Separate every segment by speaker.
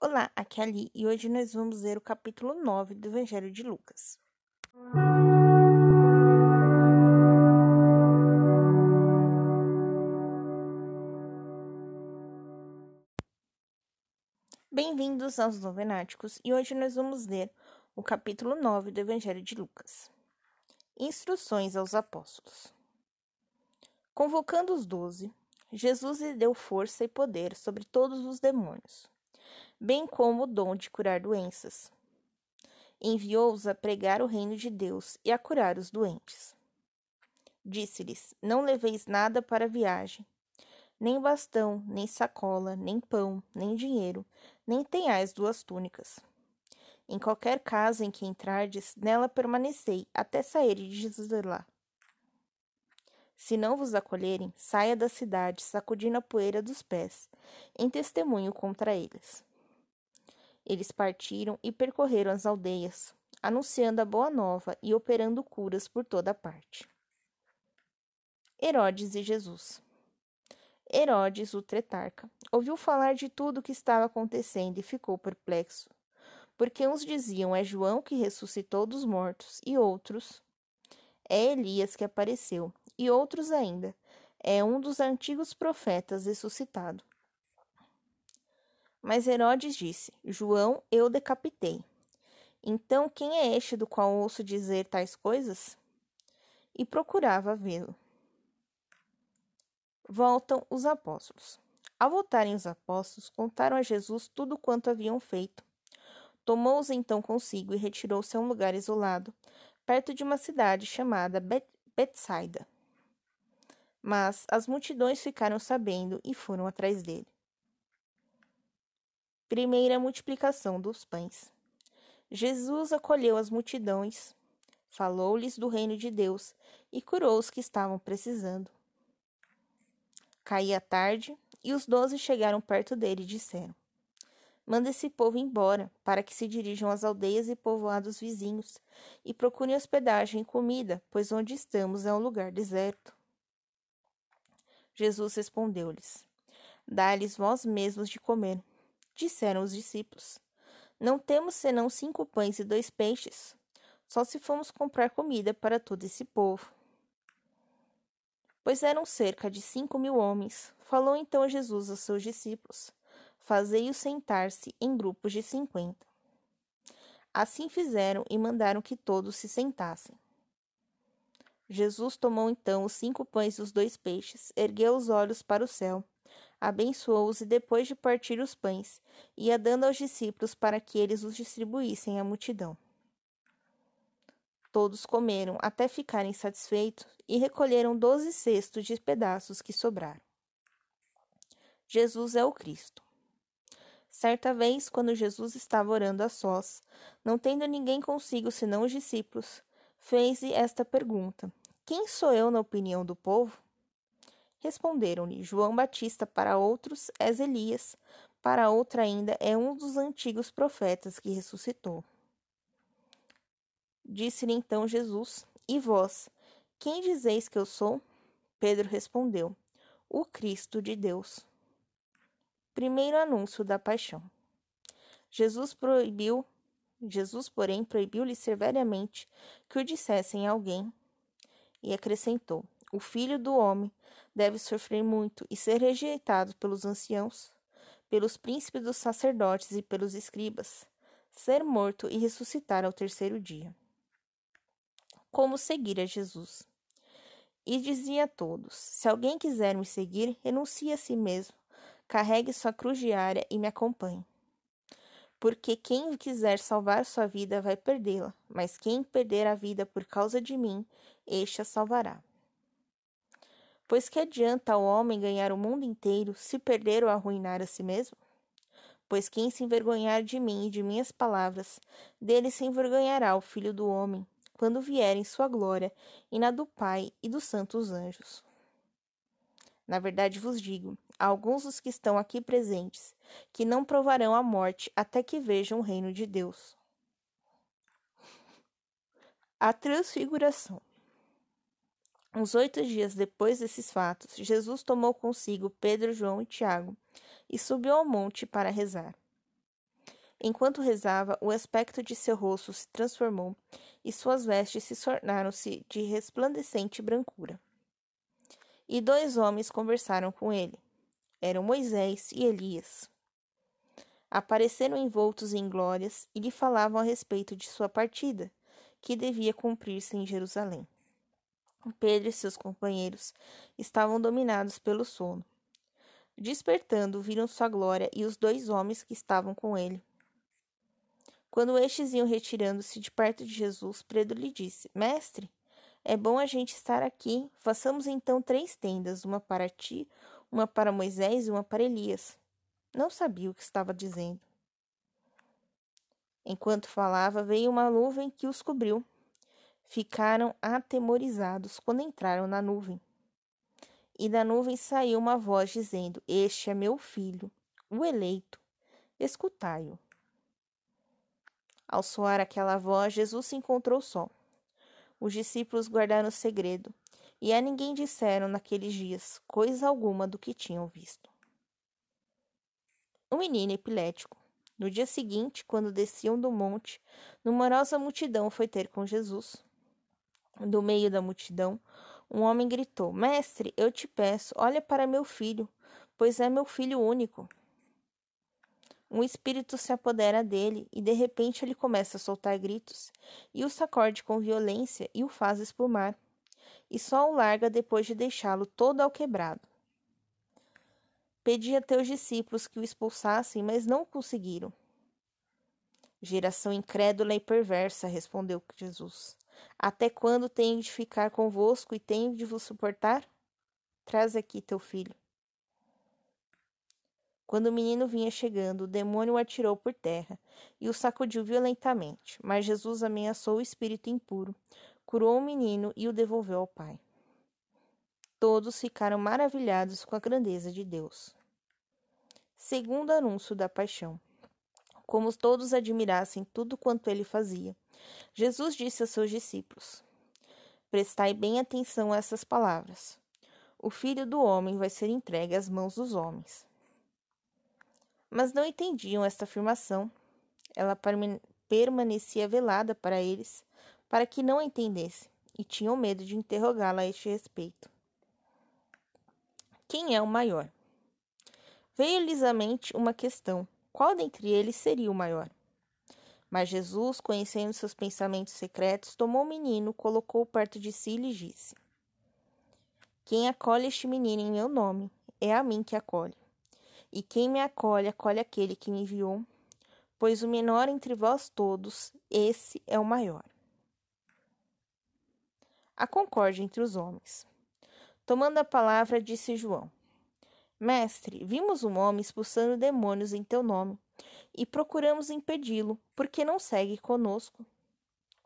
Speaker 1: Olá, aqui é Ali e hoje nós vamos ler o capítulo 9 do Evangelho de Lucas. Bem-vindos aos Novenáticos e hoje nós vamos ler o capítulo 9 do Evangelho de Lucas. Instruções aos Apóstolos. Convocando os doze, Jesus lhe deu força e poder sobre todos os demônios, bem como o dom de curar doenças. Enviou-os a pregar o reino de Deus e a curar os doentes. Disse-lhes: Não leveis nada para a viagem, nem bastão, nem sacola, nem pão, nem dinheiro, nem tenhais duas túnicas. Em qualquer casa em que entrardes, nela permanecei até sairdes de lá. Se não vos acolherem, saia da cidade, sacudindo a poeira dos pés, em testemunho contra eles. Eles partiram e percorreram as aldeias, anunciando a boa nova e operando curas por toda parte. Herodes e Jesus. Herodes, o tretarca, ouviu falar de tudo o que estava acontecendo e ficou perplexo, porque uns diziam é João que ressuscitou dos mortos, e outros é Elias que apareceu, e outros ainda. É um dos antigos profetas ressuscitado. Mas Herodes disse: João eu decapitei. Então quem é este do qual ouço dizer tais coisas? E procurava vê-lo. Voltam os apóstolos. Ao voltarem os apóstolos, contaram a Jesus tudo quanto haviam feito. Tomou-os então consigo e retirou-se a um lugar isolado, perto de uma cidade chamada Bet Betsaida. Mas as multidões ficaram sabendo e foram atrás dele. Primeira multiplicação dos pães. Jesus acolheu as multidões, falou-lhes do reino de Deus e curou os que estavam precisando. Caía tarde e os doze chegaram perto dele e disseram: Manda esse povo embora, para que se dirijam às aldeias e povoados vizinhos e procurem hospedagem e comida, pois onde estamos é um lugar deserto. Jesus respondeu-lhes: Dá-lhes vós mesmos de comer. Disseram os discípulos: Não temos senão cinco pães e dois peixes. Só se fomos comprar comida para todo esse povo. Pois eram cerca de cinco mil homens. Falou então Jesus aos seus discípulos: Fazei-os sentar-se em grupos de cinquenta. Assim fizeram e mandaram que todos se sentassem. Jesus tomou então os cinco pães e os dois peixes, ergueu os olhos para o céu, abençoou-os e, depois de partir os pães, ia dando aos discípulos para que eles os distribuíssem à multidão. Todos comeram até ficarem satisfeitos e recolheram doze cestos de pedaços que sobraram. Jesus é o Cristo. Certa vez, quando Jesus estava orando a sós, não tendo ninguém consigo senão os discípulos, fez-lhe esta pergunta: Quem sou eu na opinião do povo? Responderam-lhe: João Batista, para outros és Elias, para outra ainda é um dos antigos profetas que ressuscitou. Disse-lhe então Jesus: E vós, quem dizeis que eu sou? Pedro respondeu: O Cristo de Deus. Primeiro anúncio da paixão. Jesus proibiu Jesus, porém, proibiu-lhe severamente que o dissessem a alguém e acrescentou: O filho do homem deve sofrer muito e ser rejeitado pelos anciãos, pelos príncipes dos sacerdotes e pelos escribas, ser morto e ressuscitar ao terceiro dia. Como seguir a Jesus? E dizia a todos: Se alguém quiser me seguir, renuncie a si mesmo, carregue sua cruz diária e me acompanhe. Porque quem quiser salvar sua vida vai perdê-la, mas quem perder a vida por causa de mim, este a salvará. Pois que adianta ao homem ganhar o mundo inteiro se perder ou arruinar a si mesmo? Pois quem se envergonhar de mim e de minhas palavras, dele se envergonhará o filho do homem, quando vier em sua glória e na do Pai e dos santos anjos. Na verdade vos digo: alguns dos que estão aqui presentes que não provarão a morte até que vejam o reino de Deus. A transfiguração. Uns oito dias depois desses fatos, Jesus tomou consigo Pedro, João e Tiago e subiu ao monte para rezar. Enquanto rezava, o aspecto de seu rosto se transformou e suas vestes se tornaram-se de resplandecente brancura. E dois homens conversaram com ele. Eram Moisés e Elias. Apareceram envoltos em glórias e lhe falavam a respeito de sua partida, que devia cumprir-se em Jerusalém. Pedro e seus companheiros estavam dominados pelo sono. Despertando, viram sua glória e os dois homens que estavam com ele. Quando estes iam retirando-se de perto de Jesus, Pedro lhe disse: Mestre, é bom a gente estar aqui. Façamos então três tendas, uma para ti, uma para Moisés e uma para Elias. Não sabia o que estava dizendo. Enquanto falava, veio uma nuvem que os cobriu. Ficaram atemorizados quando entraram na nuvem. E da nuvem saiu uma voz dizendo: Este é meu filho, o eleito. Escutai-o. Ao soar aquela voz, Jesus se encontrou só. Os discípulos guardaram o segredo, e a ninguém disseram naqueles dias coisa alguma do que tinham visto. O menino epilético. No dia seguinte, quando desciam do monte, numerosa multidão foi ter com Jesus. Do meio da multidão, um homem gritou: Mestre, eu te peço, olha para meu filho, pois é meu filho único. Um espírito se apodera dele e de repente ele começa a soltar gritos e o sacode com violência e o faz espumar, e só o larga depois de deixá-lo todo alquebrado. Pedi a teus discípulos que o expulsassem, mas não conseguiram. Geração incrédula e perversa, respondeu Jesus. Até quando tenho de ficar convosco e tenho de vos suportar? Traz aqui teu filho. Quando o menino vinha chegando, o demônio o atirou por terra e o sacudiu violentamente. Mas Jesus ameaçou o espírito impuro, curou o menino e o devolveu ao pai. Todos ficaram maravilhados com a grandeza de Deus. Segundo anúncio da paixão. Como todos admirassem tudo quanto ele fazia, Jesus disse a seus discípulos: Prestai bem atenção a essas palavras. O filho do homem vai ser entregue às mãos dos homens mas não entendiam esta afirmação. Ela permanecia velada para eles, para que não a entendessem, e tinham medo de interrogá-la a este respeito. Quem é o maior? Veio-lhes à mente uma questão: qual dentre eles seria o maior? Mas Jesus, conhecendo seus pensamentos secretos, tomou o menino, colocou-o perto de si e lhe disse: Quem acolhe este menino em meu nome, é a mim que acolhe. E quem me acolhe, acolhe aquele que me enviou, pois o menor entre vós todos, esse é o maior. A concórdia entre os homens. Tomando a palavra, disse João: Mestre, vimos um homem expulsando demônios em teu nome e procuramos impedi-lo, porque não segue conosco.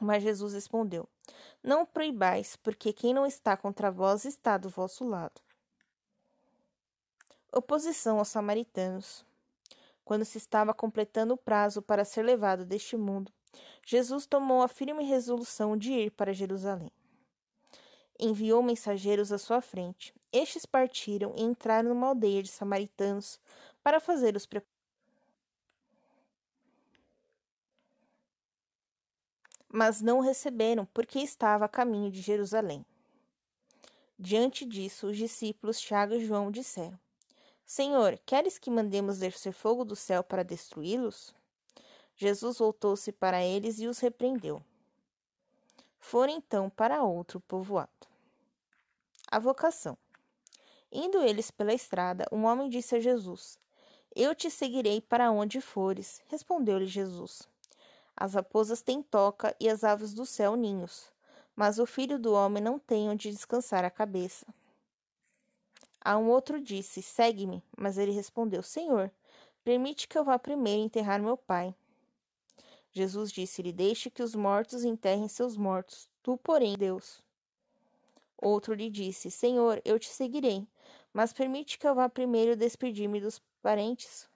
Speaker 1: Mas Jesus respondeu: Não proibais, porque quem não está contra vós está do vosso lado oposição aos samaritanos. Quando se estava completando o prazo para ser levado deste mundo, Jesus tomou a firme resolução de ir para Jerusalém. Enviou mensageiros à sua frente. Estes partiram e entraram numa aldeia de samaritanos para fazer os preparativos. Mas não o receberam, porque estava a caminho de Jerusalém. Diante disso, os discípulos Tiago e João disseram: Senhor, queres que mandemos descer fogo do céu para destruí-los? Jesus voltou-se para eles e os repreendeu. Foram então para outro povoado. A vocação. Indo eles pela estrada, um homem disse a Jesus: Eu te seguirei para onde fores. Respondeu-lhe Jesus: As raposas têm toca e as aves do céu ninhos, mas o filho do homem não tem onde descansar a cabeça. A um outro disse: Segue-me. Mas ele respondeu: Senhor, permite que eu vá primeiro enterrar meu pai. Jesus disse-lhe: Deixe que os mortos enterrem seus mortos, tu, porém, Deus. Outro lhe disse: Senhor, eu te seguirei, mas permite que eu vá primeiro despedir-me dos parentes.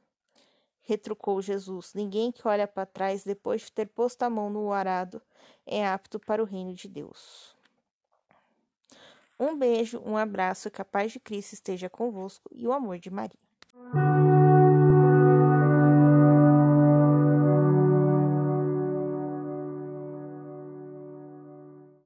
Speaker 1: Retrucou Jesus: Ninguém que olha para trás depois de ter posto a mão no arado é apto para o reino de Deus. Um beijo, um abraço, que a paz de Cristo esteja convosco e o amor de Maria.